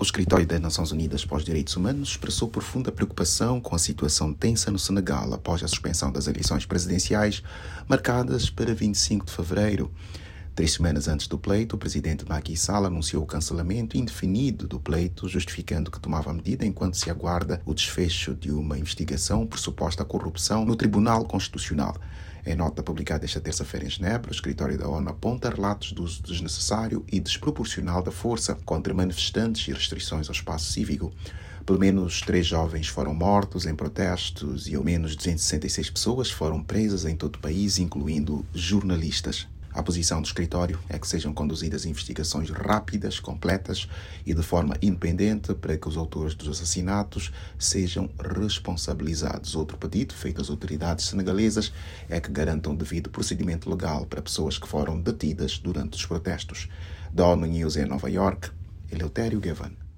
O Escritório das Nações Unidas para os Direitos Humanos expressou profunda preocupação com a situação tensa no Senegal após a suspensão das eleições presidenciais marcadas para 25 de fevereiro. Três semanas antes do pleito, o presidente Macky Sall anunciou o cancelamento indefinido do pleito, justificando que tomava medida enquanto se aguarda o desfecho de uma investigação por suposta corrupção no Tribunal Constitucional. Em nota publicada esta terça-feira em Genebra, o escritório da ONU aponta relatos do uso desnecessário e desproporcional da força contra manifestantes e restrições ao espaço cívico. Pelo menos três jovens foram mortos em protestos e ao menos 266 pessoas foram presas em todo o país, incluindo jornalistas. A posição do escritório é que sejam conduzidas investigações rápidas, completas e de forma independente para que os autores dos assassinatos sejam responsabilizados. Outro pedido feito às autoridades senegalesas é que garantam devido procedimento legal para pessoas que foram detidas durante os protestos. Da ONU News em Nova York, Eleutério Gavan.